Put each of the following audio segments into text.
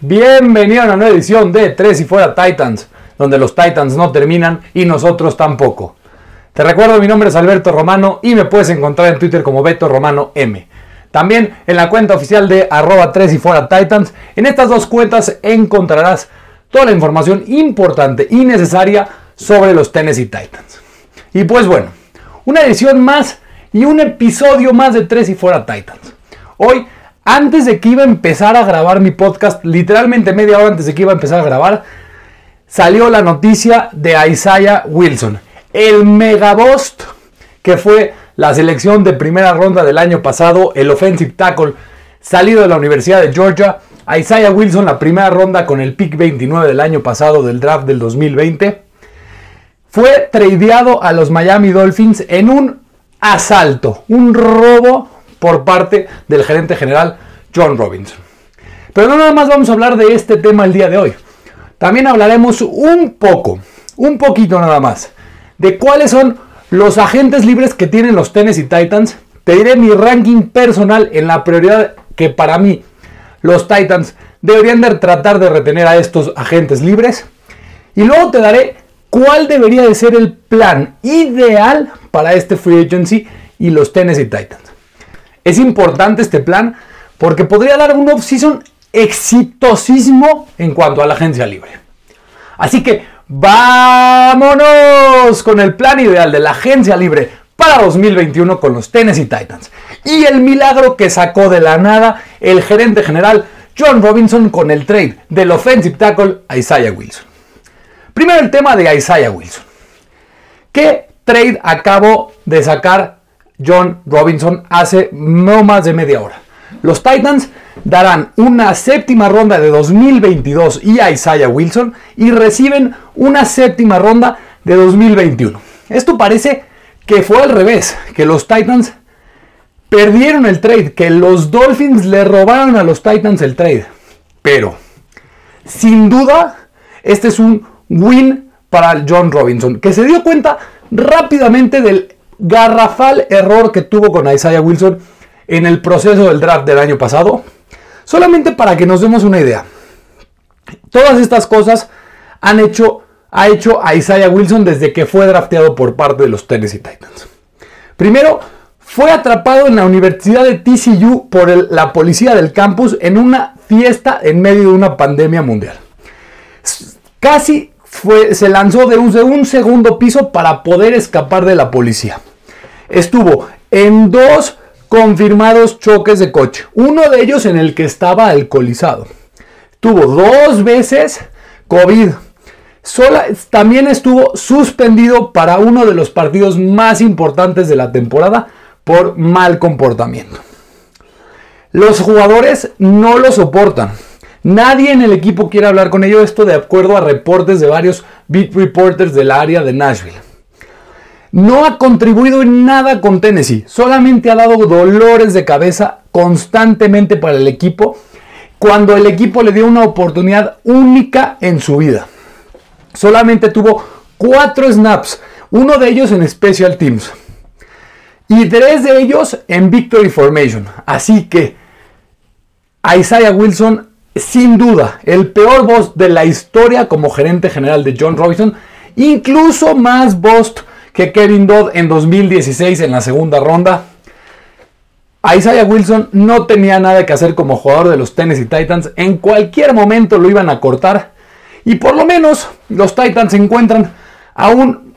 Bienvenido a una nueva edición de Tres y Fuera Titans, donde los Titans no terminan y nosotros tampoco. Te recuerdo, mi nombre es Alberto Romano y me puedes encontrar en Twitter como Beto Romano M. También en la cuenta oficial de arroba 3 y fuera Titans. En estas dos cuentas encontrarás toda la información importante y necesaria sobre los Tennessee Titans. Y pues bueno, una edición más y un episodio más de 3 y fuera Titans. Hoy antes de que iba a empezar a grabar mi podcast, literalmente media hora antes de que iba a empezar a grabar, salió la noticia de Isaiah Wilson, el megabost que fue la selección de primera ronda del año pasado, el offensive tackle salido de la Universidad de Georgia, Isaiah Wilson, la primera ronda con el pick 29 del año pasado del draft del 2020, fue tradeado a los Miami Dolphins en un asalto, un robo por parte del gerente general John Robinson. Pero no nada más vamos a hablar de este tema el día de hoy. También hablaremos un poco, un poquito nada más, de cuáles son los agentes libres que tienen los Tennessee Titans. Te diré mi ranking personal en la prioridad que para mí los Titans deberían de tratar de retener a estos agentes libres. Y luego te daré cuál debería de ser el plan ideal para este free agency y los Tennessee Titans. Es importante este plan porque podría dar un off-season exitosísimo en cuanto a la agencia libre. Así que vámonos con el plan ideal de la agencia libre para 2021 con los Tennessee Titans. Y el milagro que sacó de la nada el gerente general John Robinson con el trade del offensive tackle Isaiah Wilson. Primero el tema de Isaiah Wilson. ¿Qué trade acabo de sacar John Robinson hace no más de media hora. Los Titans darán una séptima ronda de 2022 y a Isaiah Wilson y reciben una séptima ronda de 2021. Esto parece que fue al revés, que los Titans perdieron el trade, que los Dolphins le robaron a los Titans el trade. Pero, sin duda, este es un win para John Robinson, que se dio cuenta rápidamente del garrafal error que tuvo con Isaiah Wilson en el proceso del draft del año pasado. Solamente para que nos demos una idea. Todas estas cosas han hecho, ha hecho a Isaiah Wilson desde que fue drafteado por parte de los Tennessee Titans. Primero, fue atrapado en la Universidad de TCU por la policía del campus en una fiesta en medio de una pandemia mundial. Casi se lanzó de un, segundo piso para poder escapar de la policía. Estuvo en dos confirmados choques de coche, uno de ellos en el que estaba alcoholizado. Tuvo dos veces COVID. también estuvo suspendido para uno de los partidos más importantes de la temporada por mal comportamiento. Los jugadores no lo soportan. Nadie en el equipo quiere hablar con ellos, esto de acuerdo a reportes de varios beat reporters del área de Nashville. No ha contribuido en nada con Tennessee, solamente ha dado dolores de cabeza constantemente para el equipo cuando el equipo le dio una oportunidad única en su vida. Solamente tuvo cuatro snaps, uno de ellos en Special Teams y tres de ellos en Victory Formation. Así que Isaiah Wilson sin duda, el peor boss de la historia como gerente general de John Robinson, incluso más boss que Kevin Dodd en 2016 en la segunda ronda. Isaiah Wilson no tenía nada que hacer como jugador de los Tennessee Titans, en cualquier momento lo iban a cortar y por lo menos los Titans encuentran a un,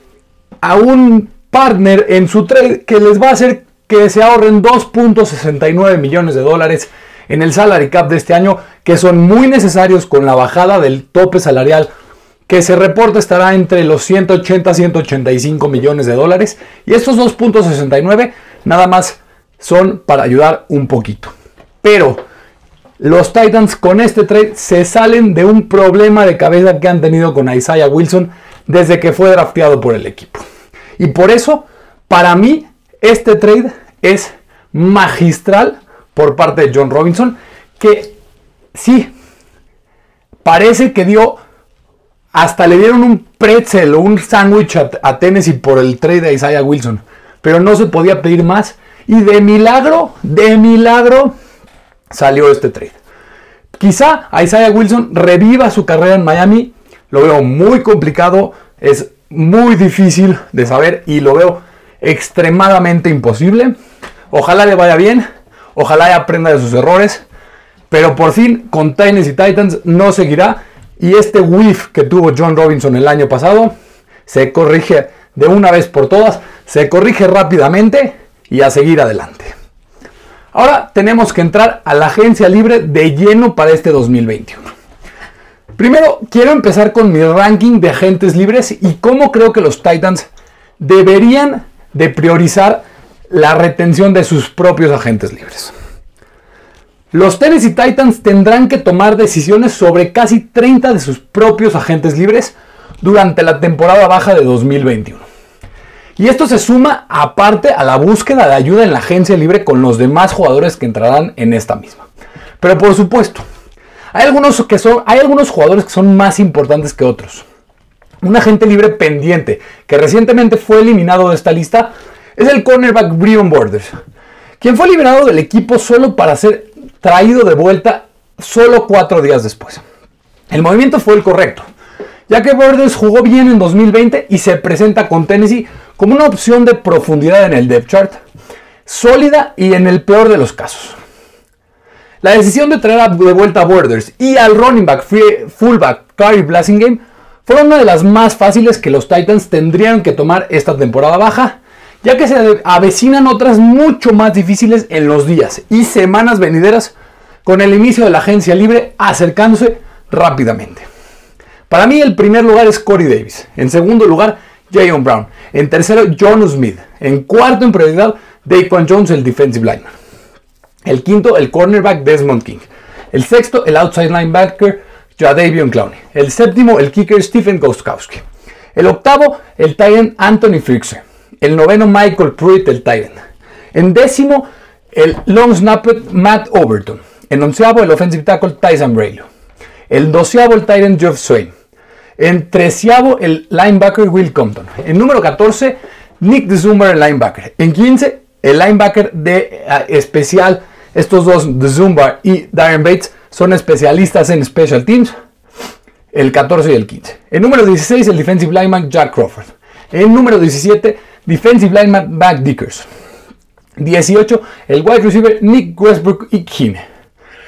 a un partner en su trade que les va a hacer que se ahorren 2.69 millones de dólares en el salary cap de este año que son muy necesarios con la bajada del tope salarial que se reporta estará entre los 180 y 185 millones de dólares y estos 2.69 nada más son para ayudar un poquito. Pero los Titans con este trade se salen de un problema de cabeza que han tenido con Isaiah Wilson desde que fue drafteado por el equipo. Y por eso, para mí, este trade es magistral por parte de John Robinson, que sí, parece que dio, hasta le dieron un pretzel o un sándwich a, Tennessee por el trade de Isaiah Wilson, pero no se podía pedir más. Y de milagro, de milagro, salió este trade. Quizá Isaiah Wilson reviva su carrera en Miami. Lo veo muy complicado, es muy difícil de saber y lo veo extremadamente imposible. Ojalá le vaya bien, ojalá aprenda de sus errores, pero por fin con Titans y Titans no seguirá y este whiff que tuvo John Robinson el año pasado se corrige de una vez por todas, se corrige rápidamente y a seguir adelante. Ahora tenemos que entrar a la agencia libre de lleno para este 2021. Primero, quiero empezar con mi ranking de agentes libres y cómo creo que los Titans deberían de priorizar la retención de sus propios agentes libres. Los Tennessee Titans tendrán que tomar decisiones sobre casi 30 de sus propios agentes libres durante la temporada baja de 2021. Y esto se suma aparte a la búsqueda de ayuda en la agencia libre con los demás jugadores que entrarán en esta misma. Pero por supuesto, hay algunos, que son, hay algunos jugadores que son más importantes que otros. Un agente libre pendiente que recientemente fue eliminado de esta lista es el cornerback Brian Borders, quien fue liberado del equipo solo para ser traído de vuelta solo cuatro días después. El movimiento fue el correcto, ya que Borders jugó bien en 2020 y se presenta con Tennessee como una opción de profundidad en el depth chart, sólida y en el peor de los casos. La decisión de traer de vuelta a Borders y al running back fullback Curry Blasingame fue una de las más fáciles que los Titans tendrían que tomar esta temporada baja, ya que se avecinan otras mucho más difíciles en los días y semanas venideras con el inicio de la agencia libre acercándose rápidamente. Para mí el primer lugar es Corey Davis, en segundo lugar Jayon Brown. En tercero, John Smith. En cuarto, en prioridad, Daquan Jones, el defensive lineman. El quinto, el cornerback Desmond King. El sexto, el outside linebacker Jadavion Clowney. El séptimo, el kicker Stephen Gostkowski. El octavo, el Titan Anthony Frixe. El noveno, Michael Pruitt, el Titan. En décimo, el long snapper Matt Overton. En onceavo, el offensive tackle Tyson Braylon. El doceavo, el Titan Jeff Swain. En treceavo, el linebacker Will Compton. En número 14, Nick Zumba, el linebacker. En 15, el linebacker de uh, especial. Estos dos, Zumba y Darren Bates, son especialistas en special teams. El 14 y el 15. En número 16, el defensive lineman Jack Crawford. En número 17, defensive lineman Mac Dickers. 18, el wide receiver Nick Westbrook y Kine.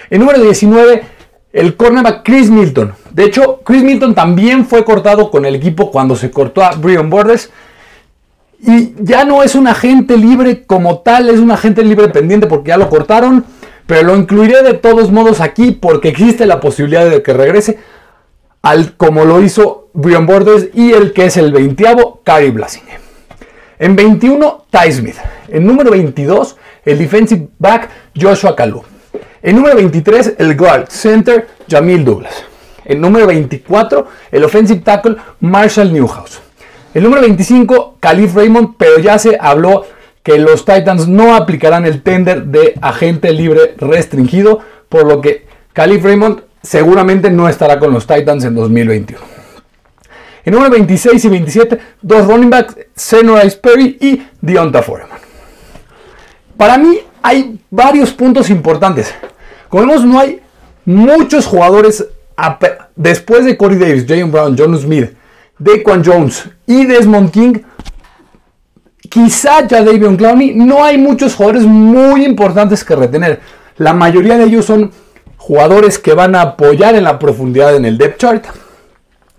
En número 19, el cornerback Chris Milton. De hecho, Chris Milton también fue cortado con el equipo cuando se cortó a Brian Borders. Y ya no es un agente libre como tal, es un agente libre pendiente porque ya lo cortaron. Pero lo incluiré de todos modos aquí porque existe la posibilidad de que regrese al como lo hizo Brian Borders y el que es el 20 Cary Blasing. En 21, Ty Smith. En número 22, el defensive back Joshua Kalu. En número 23, el guard center Jamil Douglas. En número 24, el offensive tackle Marshall Newhouse. El número 25, Calif Raymond, pero ya se habló que los Titans no aplicarán el tender de agente libre restringido, por lo que Calif Raymond seguramente no estará con los Titans en 2021. En número 26 y 27, dos running backs, Senorise Perry y Deonta Foreman. Para mí hay varios puntos importantes. Como vemos, no hay muchos jugadores después de Corey Davis, Jalen Brown, John Smith, Dequan Jones y Desmond King. Quizá ya Davion Clowney, no hay muchos jugadores muy importantes que retener. La mayoría de ellos son jugadores que van a apoyar en la profundidad en el depth chart.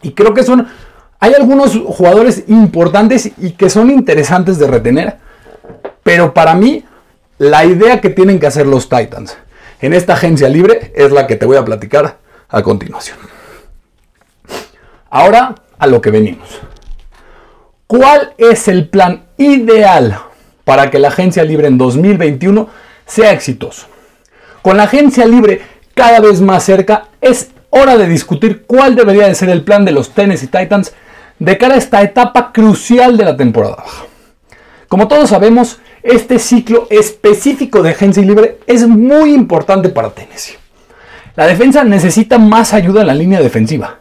Y creo que son. Hay algunos jugadores importantes y que son interesantes de retener. Pero para mí, la idea que tienen que hacer los Titans en esta agencia libre es la que te voy a platicar a continuación. Ahora a lo que venimos. ¿Cuál es el plan ideal para que la agencia libre en 2021 sea exitoso? Con la agencia libre cada vez más cerca, es hora de discutir cuál debería de ser el plan de los Tennessee Titans de cara a esta etapa crucial de la temporada baja. Como todos sabemos, este ciclo específico de agencia libre es muy importante para Tennessee. La defensa necesita más ayuda en la línea defensiva,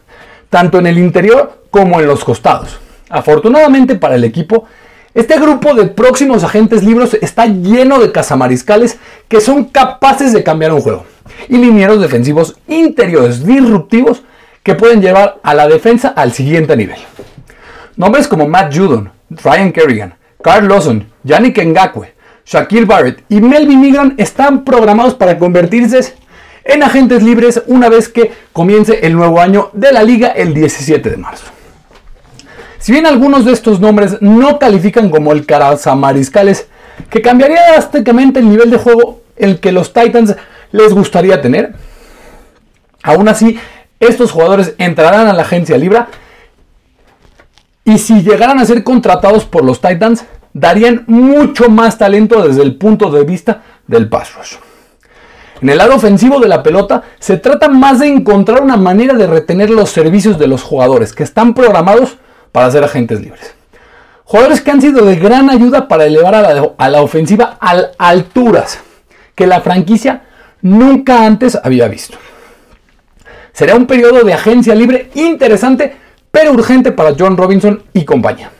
tanto en el interior como en los costados. Afortunadamente para el equipo, Este grupo de próximos agentes libres está lleno de cazamariscales que son capaces de cambiar un juego y linieros defensivos interiores disruptivos que pueden llevar a la defensa al siguiente nivel. Nombres como Matt Judon, Ryan Kerrigan, Carl Lawson, Yannick Ngakwe, Shaquille Barrett y Melvin Migran están programados para convertirse en agentes libres una vez que comience el nuevo año de la liga el 17 de marzo. Si bien algunos de estos nombres no califican como el mariscales, que cambiaría drásticamente el nivel de juego el que los Titans les gustaría tener, aún así estos jugadores entrarán a la agencia libre y si llegaran a ser contratados por los Titans, darían mucho más talento desde el punto de vista del pass rush. En el lado ofensivo de la pelota, se trata más de encontrar una manera de retener los servicios de los jugadores que están programados para ser agentes libres. Jugadores que han sido de gran ayuda para elevar a la, a la ofensiva a alturas que la franquicia nunca antes había visto. Será un periodo de agencia libre interesante, pero urgente para John Robinson y compañía.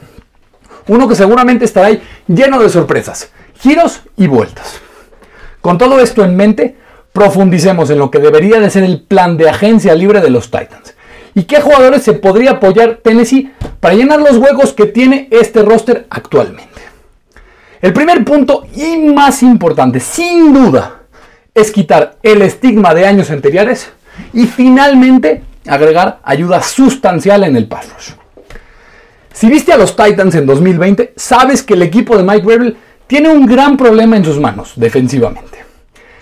Uno que seguramente estará ahí lleno de sorpresas, giros y vueltas. Con todo esto en mente, profundicemos en lo que debería de ser el plan de agencia libre de los Titans. ¿Y qué jugadores se podría apoyar Tennessee para llenar los huecos que tiene este roster actualmente? El primer punto y más importante, sin duda, es quitar el estigma de años anteriores y finalmente agregar ayuda sustancial en el pass rush. Si viste a los Titans en 2020, sabes que el equipo de Mike Rebel tiene un gran problema en sus manos defensivamente.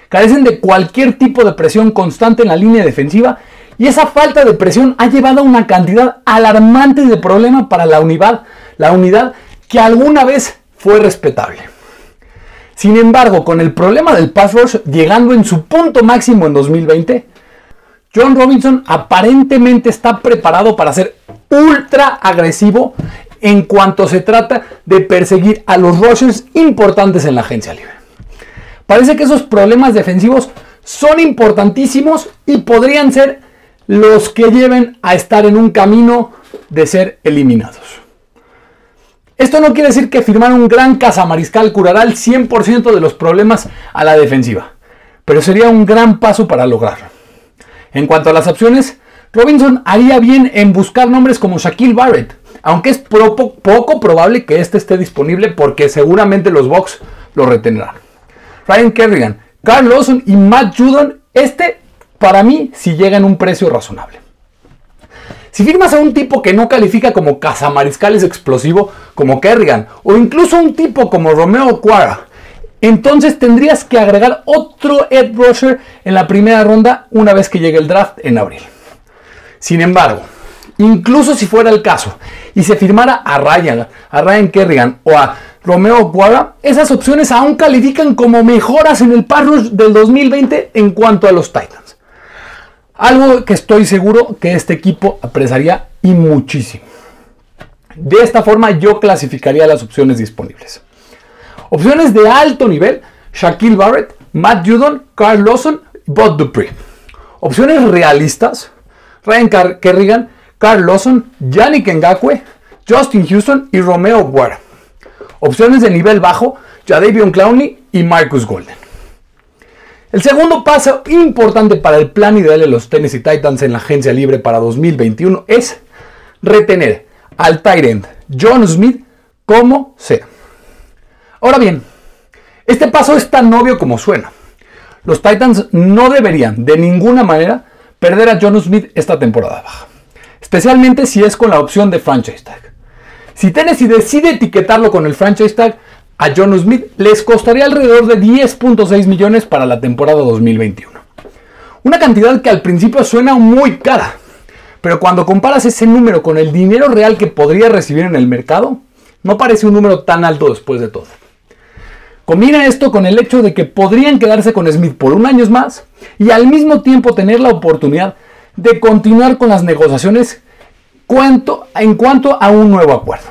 Carecen de cualquier tipo de presión constante en la línea defensiva y esa falta de presión ha llevado a una cantidad alarmante de problemas para la unidad, la unidad que alguna vez fue respetable. Sin embargo, con el problema del pass rush llegando en su punto máximo en 2020, John Robinson aparentemente está preparado para ser ultra agresivo en cuanto se trata de perseguir a los rushers importantes en la agencia libre. Parece que esos problemas defensivos son importantísimos y podrían ser los que lleven a estar en un camino de ser eliminados. Esto no quiere decir que firmar un gran cazamariscal curará el 100% de los problemas a la defensiva, pero sería un gran paso para lograrlo. En cuanto a las opciones, Robinson haría bien en buscar nombres como Shaquille Barrett, aunque es poco, probable que este esté disponible porque seguramente los Bucks lo retendrán. Ryan Kerrigan, Carl Lawson y Matt Judon, este para mí si llega en un precio razonable. Si firmas a un tipo que no califica como cazamariscales explosivo como Kerrigan o incluso un tipo como Romeo Cuara, entonces tendrías que agregar otro Ed Rusher en la primera ronda una vez que llegue el draft en abril. Sin embargo, incluso si fuera el caso y se firmara a Ryan, a Ryan Kerrigan o a Romeo Guara, esas opciones aún califican como mejoras en el Rush del 2020 en cuanto a los Titans. Algo que estoy seguro que este equipo apreciaría y muchísimo. De esta forma yo clasificaría las opciones disponibles. Opciones de alto nivel, Shaquille Barrett, Matt Judon, Carl Lawson, Bob Dupree. Opciones realistas, Ryan Kerrigan, Carl Lawson, Yannick Ngakwe, Justin Houston y Romeo Guerra. Opciones de nivel bajo, Jadavion Clowney y Marcus Golden. El segundo paso importante para el plan ideal de los Tennessee Titans en la agencia libre para 2021 es retener al tight end John Smith como sea. Ahora bien, este paso es tan obvio como suena. Los Titans no deberían de ninguna manera perder a John Smith esta temporada baja, especialmente si es con la opción de franchise tag. Si Tennessee decide etiquetarlo con el franchise tag, a John Smith les costaría alrededor de 10.6 millones para la temporada 2021. Una cantidad que al principio suena muy cara, pero cuando comparas ese número con el dinero real que podría recibir en el mercado, no parece un número tan alto después de todo. Combina esto con el hecho de que podrían quedarse con Smith por un año más y al mismo tiempo tener la oportunidad de continuar con las negociaciones en cuanto a un nuevo acuerdo.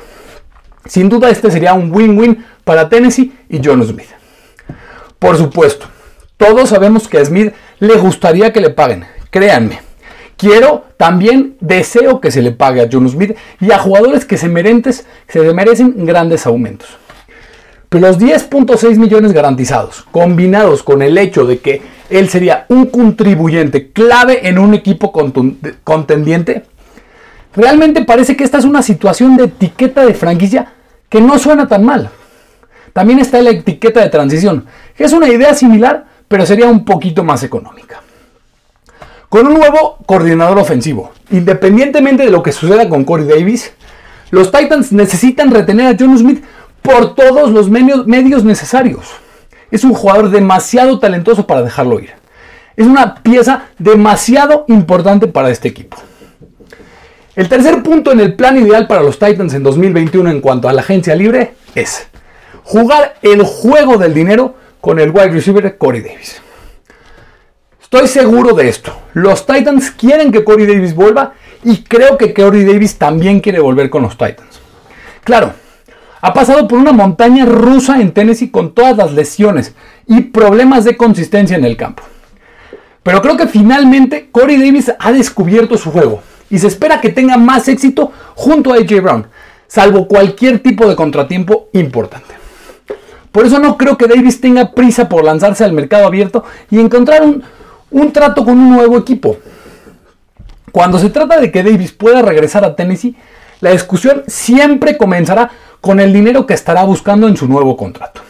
Sin duda este sería un win-win para Tennessee y John Smith. Por supuesto, todos sabemos que a Smith le gustaría que le paguen, créanme. Quiero, también deseo que se le pague a John Smith y a jugadores que se, merentes, se merecen grandes aumentos. Pero los 10.6 millones garantizados, combinados con el hecho de que él sería un contribuyente clave en un equipo contendiente, realmente parece que esta es una situación de etiqueta de franquicia que no suena tan mal. También está la etiqueta de transición, que es una idea similar, pero sería un poquito más económica. Con un nuevo coordinador ofensivo, independientemente de lo que suceda con Corey Davis, los Titans necesitan retener a John Smith por todos los medios necesarios. Es un jugador demasiado talentoso para dejarlo ir. Es una pieza demasiado importante para este equipo. El tercer punto en el plan ideal para los Titans en 2021 en cuanto a la agencia libre es jugar el juego del dinero con el wide receiver Corey Davis. Estoy seguro de esto. Los Titans quieren que Corey Davis vuelva y creo que Corey Davis también quiere volver con los Titans. Claro, ha pasado por una montaña rusa en Tennessee con todas las lesiones y problemas de consistencia en el campo. Pero creo que finalmente Corey Davis ha descubierto su juego y se espera que tenga más éxito junto a AJ Brown, salvo cualquier tipo de contratiempo importante. Por eso no creo que Davis tenga prisa por lanzarse al mercado abierto y encontrar un, un trato con un nuevo equipo. Cuando se trata de que Davis pueda regresar a Tennessee, la discusión siempre comenzará con el dinero que estará buscando en su nuevo contrato.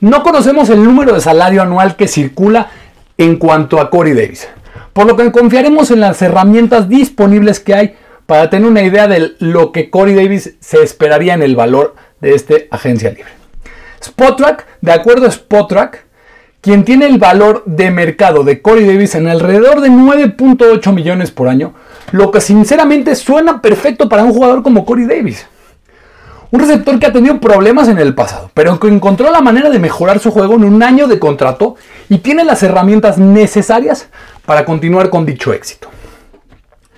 No conocemos el número de salario anual que circula en cuanto a Corey Davis, por lo que confiaremos en las herramientas disponibles que hay para tener una idea de lo que Corey Davis se esperaría en el valor de esta agencia libre. Spotrack, de acuerdo a Spotrack, quien tiene el valor de mercado de Corey Davis en alrededor de 9.8 millones por año, lo que sinceramente suena perfecto para un jugador como Corey Davis. Un receptor que ha tenido problemas en el pasado, pero que encontró la manera de mejorar su juego en un año de contrato y tiene las herramientas necesarias para continuar con dicho éxito.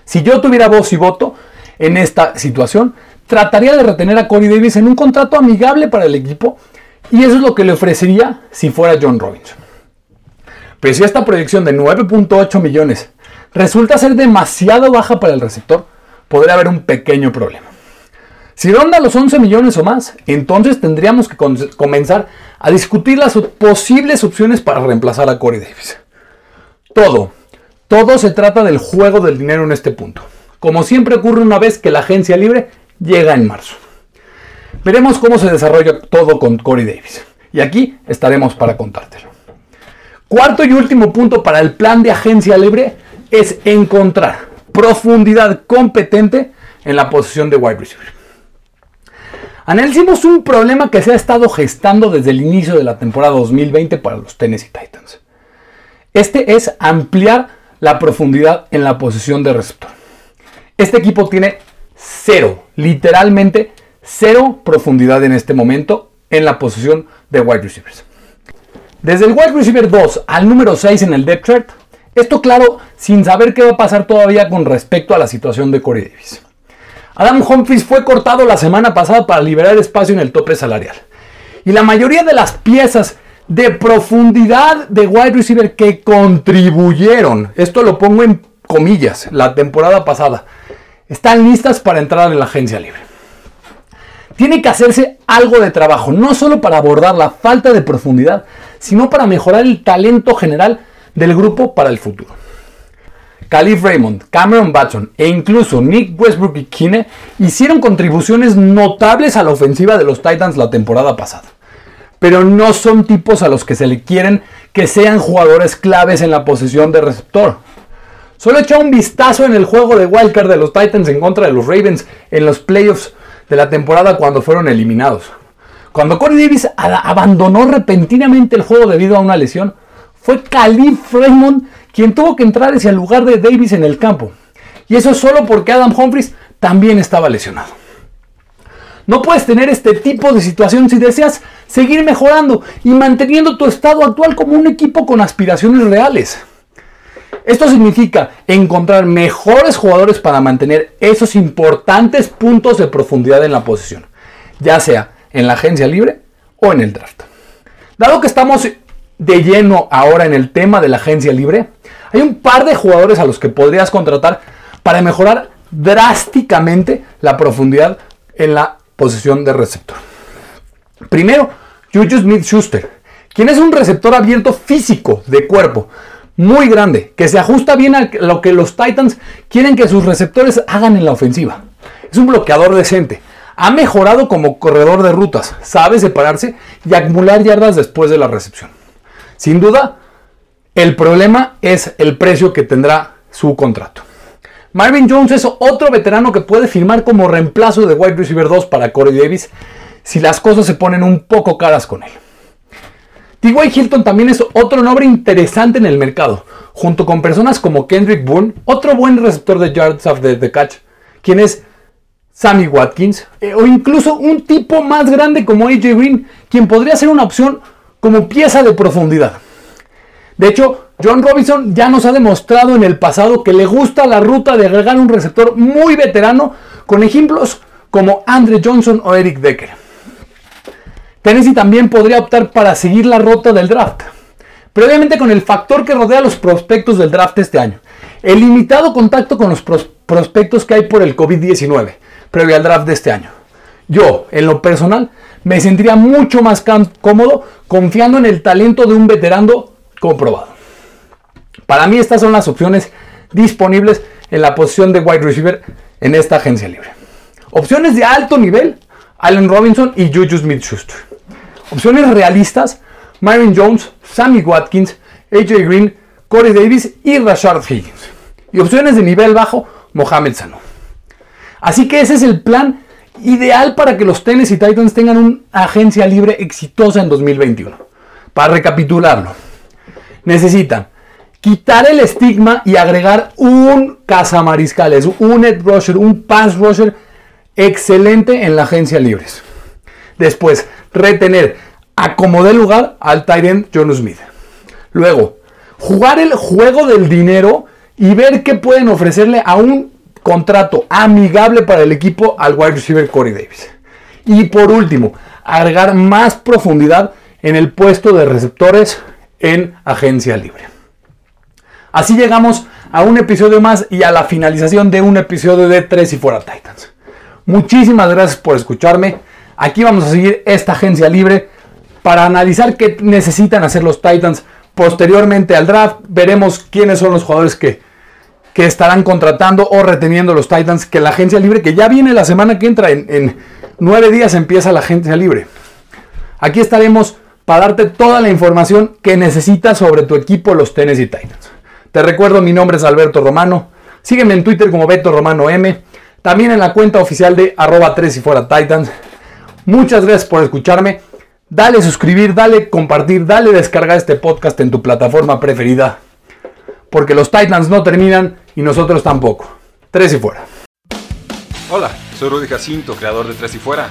Si yo tuviera voz y voto en esta situación, trataría de retener a Corey Davis en un contrato amigable para el equipo y eso es lo que le ofrecería si fuera John Robinson. Pero si esta proyección de 9.8 millones resulta ser demasiado baja para el receptor, podría haber un pequeño problema. Si ronda los 11 millones o más, entonces tendríamos que comenzar a discutir las posibles opciones para reemplazar a Corey Davis. Todo, todo se trata del juego del dinero en este punto, como siempre ocurre una vez que la agencia libre llega en marzo. Veremos cómo se desarrolla todo con Corey Davis. Y aquí estaremos para contártelo. Cuarto y último punto para el plan de agencia libre es encontrar profundidad competente en la posición de wide receiver. Analicemos un problema que se ha estado gestando desde el inicio de la temporada 2020 para los Tennessee Titans. Este es ampliar la profundidad en la posición de receptor. Este equipo tiene cero, literalmente cero profundidad en este momento en la posición de wide receivers. Desde el wide receiver 2 al número 6 en el depth chart, esto claro, sin saber qué va a pasar todavía con respecto a la situación de Corey Davis. Adam Humphries fue cortado la semana pasada para liberar espacio en el tope salarial. Y la mayoría de las piezas de profundidad de wide receiver que contribuyeron, esto lo pongo en comillas, la temporada pasada, están listas para entrar en la agencia libre tiene que hacerse algo de trabajo, no solo para abordar la falta de profundidad, sino para mejorar el talento general del grupo para el futuro. Calif Raymond, Cameron Batson e incluso Nick Westbrook y Kine hicieron contribuciones notables a la ofensiva de los Titans la temporada pasada. Pero no son tipos a los que se le quieren que sean jugadores claves en la posición de receptor. Solo echa un vistazo en el juego de wildcard de los Titans en contra de los Ravens en los playoffs de la temporada cuando fueron eliminados. Cuando Corey Davis abandonó repentinamente el juego debido a una lesión, fue Calif Raymond quien tuvo que entrar hacia el lugar de Davis en el campo. Y eso solo porque Adam Humphries también estaba lesionado. No puedes tener este tipo de situación si deseas seguir mejorando y manteniendo tu estado actual como un equipo con aspiraciones reales. Esto significa encontrar mejores jugadores para mantener esos importantes puntos de profundidad en la posición, ya sea en la agencia libre o en el draft. Dado que estamos de lleno ahora en el tema de la agencia libre, Hay un par de jugadores a los que podrías contratar para mejorar drásticamente la profundidad en la posición de receptor. Primero, Juju Smith Schuster, quien es un receptor abierto físico de cuerpo, muy grande, que se ajusta bien a lo que los Titans quieren que sus receptores hagan en la ofensiva. Es un bloqueador decente. Ha mejorado como corredor de rutas, sabe separarse y acumular yardas después de la recepción. Sin duda, el problema es el precio que tendrá su contrato. Marvin Jones es otro veterano que puede firmar como reemplazo de wide receiver 2 para Corey Davis si las cosas se ponen un poco caras con él. T.Y. Hilton también es otro nombre interesante en el mercado, junto con personas como Kendrick Boone, otro buen receptor de yards after the catch, quien es Sammy Watkins, eh, o incluso un tipo más grande como AJ Green, quien podría ser una opción como pieza de profundidad. De hecho, John Robinson ya nos ha demostrado en el pasado que le gusta la ruta de agregar un receptor muy veterano, con ejemplos como Andre Johnson o Eric Decker. Tennessee también podría optar para seguir la ruta del draft. Pero obviamente con el factor que rodea los prospectos del draft este año. El limitado contacto con los prospectos que hay por el COVID-19 previo al draft de este año. Yo, en lo personal, me sentiría mucho más cómodo confiando en el talento de un veterano comprobado. Para mí estas son las opciones disponibles en la posición de wide receiver en esta agencia libre. Opciones de alto nivel, Allen Robinson y Juju Smith-Schuster. Opciones realistas, Myron Jones, Sammy Watkins, AJ Green, Corey Davis y Rashard Higgins. Y opciones de nivel bajo, Mohamed Sanu. Así que ese es el plan ideal para que los Tennessee Titans tengan una agencia libre exitosa en 2021. Para recapitularlo, necesitan quitar el estigma y agregar un cazamariscales, un edge rusher, un pass rusher excelente en la agencia libres. Después, retener a como de lugar al Tyrant John Smith. Luego, jugar el juego del dinero y ver qué pueden ofrecerle a un contrato amigable para el equipo al wide receiver Corey Davis. Y por último, agregar más profundidad en el puesto de receptores en agencia libre. Así llegamos a un episodio más y a la finalización de un episodio de Tres y Fuera Titans. Muchísimas gracias por escucharme. Aquí vamos a seguir esta agencia libre para analizar qué necesitan hacer los Titans posteriormente al draft. Veremos quiénes son los jugadores que, que estarán contratando o reteniendo los Titans. Que la agencia libre, que ya viene la semana que entra, en, en nueve días empieza la agencia libre. Aquí estaremos para darte toda la información que necesitas sobre tu equipo, los Tennessee Titans. Te recuerdo, mi nombre es Alberto Romano. Sígueme en Twitter como Beto Romano M. También en la cuenta oficial de arroba 3 y fuera Titans. Muchas gracias por escucharme. Dale suscribir, dale compartir, dale descargar este podcast en tu plataforma preferida. Porque los Titans no terminan y nosotros tampoco. Tres y fuera. Hola, soy Rudy Jacinto, creador de Tres y Fuera.